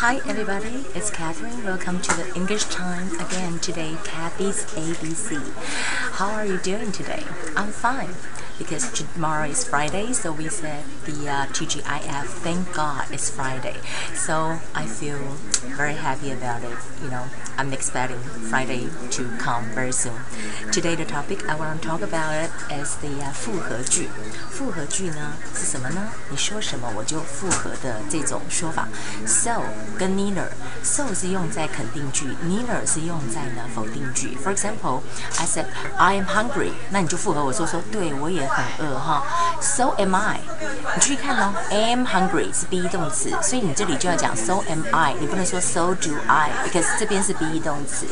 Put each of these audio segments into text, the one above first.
Hi everybody, it's Catherine. Welcome to the English time again today, Kathy's ABC. How are you doing today? I'm fine because tomorrow is Friday, so we said the uh, TGIF, thank God it's Friday. So I feel very happy about it. You know, I'm expecting Friday to come very soon. Today the topic I want to talk about it is the uh, 复合句。复合句呢是什么呢？你说什么我就复合的这种说法。So 跟 neither，so 是用在肯定句，neither 是用在呢否定句。For example, I said I am hungry，那你就复合我说说，对我也 很饿哈。So am I。你注意看哦，am hungry 是 be 动词，所以你这里就要讲 so am I，你不能说 so do I，because 这边是 be 动词。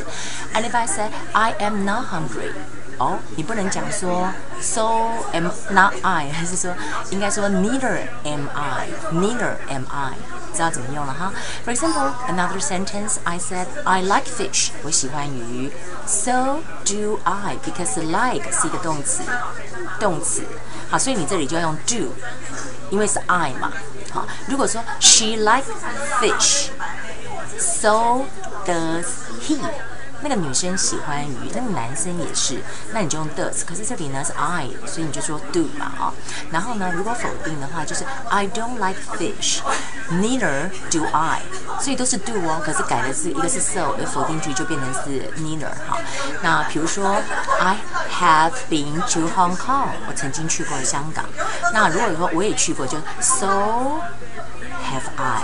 And if I say I am not hungry。哦，你不能讲说 so am not I，还是说应该说 neither am I，neither am I，知道怎么用了哈？For example, another sentence, I said I like fish，我喜欢鱼，so do I，because like 是一个动词，动词，好，所以你这里就要用 do，因为是 I 嘛，好，如果说 she like fish，so does he。 那个女生喜欢鱼，那个男生也是，那你就用 does。可是这里呢是 I，所以你就说 do 嘛，啊。然后呢，如果否定的话，就是 I don't like fish，neither do I。所以都是 do 哦，可是改的是一个是 so，而否定句就变成是 neither。好，那比如说 I have been to Hong Kong，我曾经去过香港。那如果说我也去过，就 so have I。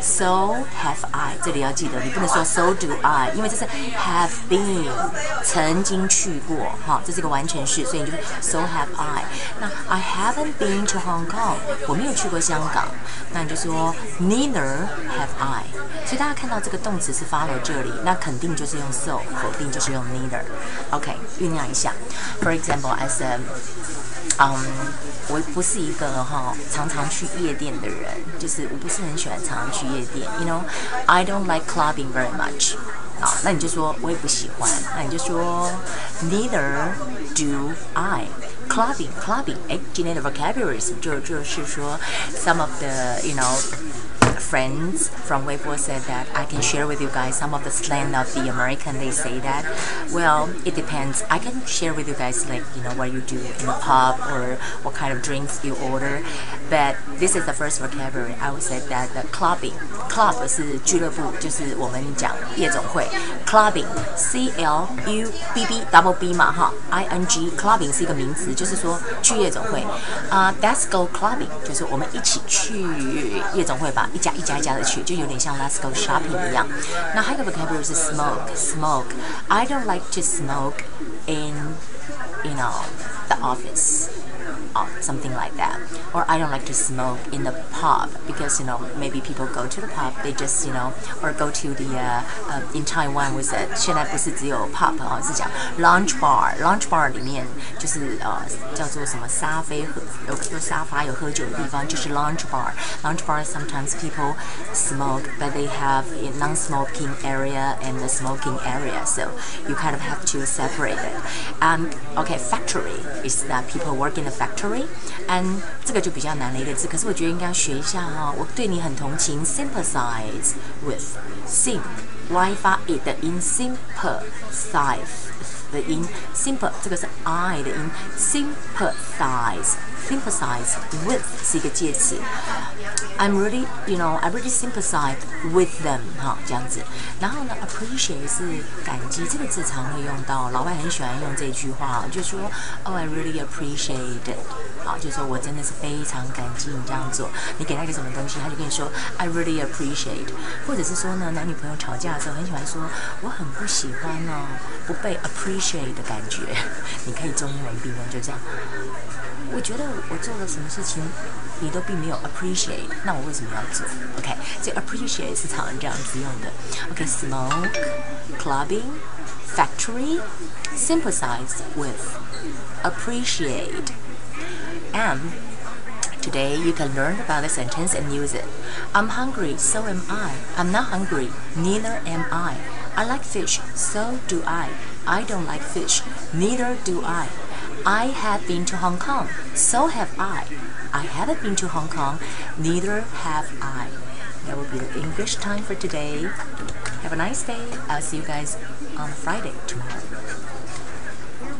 So have I，这里要记得，你不能说 So do I，因为这是 have been，曾经去过，哈，这是一个完全式，所以你就 So have I。那 I haven't been to Hong Kong，我没有去过香港，那你就说 Neither have I。所以大家看到这个动词是 follow 这里，那肯定就是用 so，否定就是用 neither。OK，酝酿一下。For example，I said。 嗯，我不是一个哈常常去夜店的人，就是我不是很喜欢常常去夜店。You know, I don't like clubbing very much. 啊，那你就说我也不喜欢，那你就说 Neither do I. Clubbing, clubbing. 哎，今天的 vocabularies 就就是说 some of the you know friends from Weibo said that I can share with you guys some of the slang of the American. They say that. Well, it depends. I can share with you guys like you know what you do in the pub or what kind of drinks you order. But this is the first vocabulary. I would say that the clubbing, club 是俱乐部，就是我们讲夜总会。clubbing, C L U B B double B 嘛哈，I N G clubbing 是一个名词，就是说去夜总会。啊、uh,，Let's go clubbing 就是我们一起去夜总会吧，一家一 家一家的去，就有点像 Let's go shopping 一样。那还有一个 vocabulary 是 smoke，smoke。I don't like to smoke in you know the office or something like that. Or I don't like to smoke in the pub because you know maybe people go to the pub, they just you know or go to the uh, uh, in Taiwan was it 现在不是只有 pub 啊，是讲 lounge bar。lounge bar 里面就是呃叫做什么沙飞和有有沙发有喝酒的地方，就是 lounge bar。lounge bar sometimes people smoke, but they have a non-smoking area and the smoking area, so you kind of have to separate it. Um, okay, factory is that people work in a factory factory，and 这个就比较难的一个字，可是我觉得应该要学一下哈、哦。我对你很同情，sympathize with Sim y 发 i 的音，sympathize 的音，simple 这个是 i 的音，sympathize。sympathize with 是一个介词，I'm really you know I really sympathize with them 哈这样子，然后呢 appreciate 是感激这个字常会用到，老外很喜欢用这句话，就说 Oh I really appreciate 好就说我真的是非常感激你这样做，你给他一个什么东西，他就跟你说 I really appreciate，或者是说呢男女朋友吵架的时候很喜欢说我很不喜欢哦不被 appreciate 的感觉，你可以中英文并用就这样。我觉得我做了什么事情，你都并没有 appreciate，那我为什么要做？OK，这 appreciate 是常这样子用的。OK，smoke、clubbing、factory、sympathize with、appreciate。And today you can learn about the sentence and use it. I'm hungry, so am I. I'm not hungry, neither am I. I like fish, so do I. I don't like fish, neither do I. I have been to Hong Kong. So have I. I haven't been to Hong Kong. Neither have I. That will be the English time for today. Have a nice day. I'll see you guys on Friday tomorrow.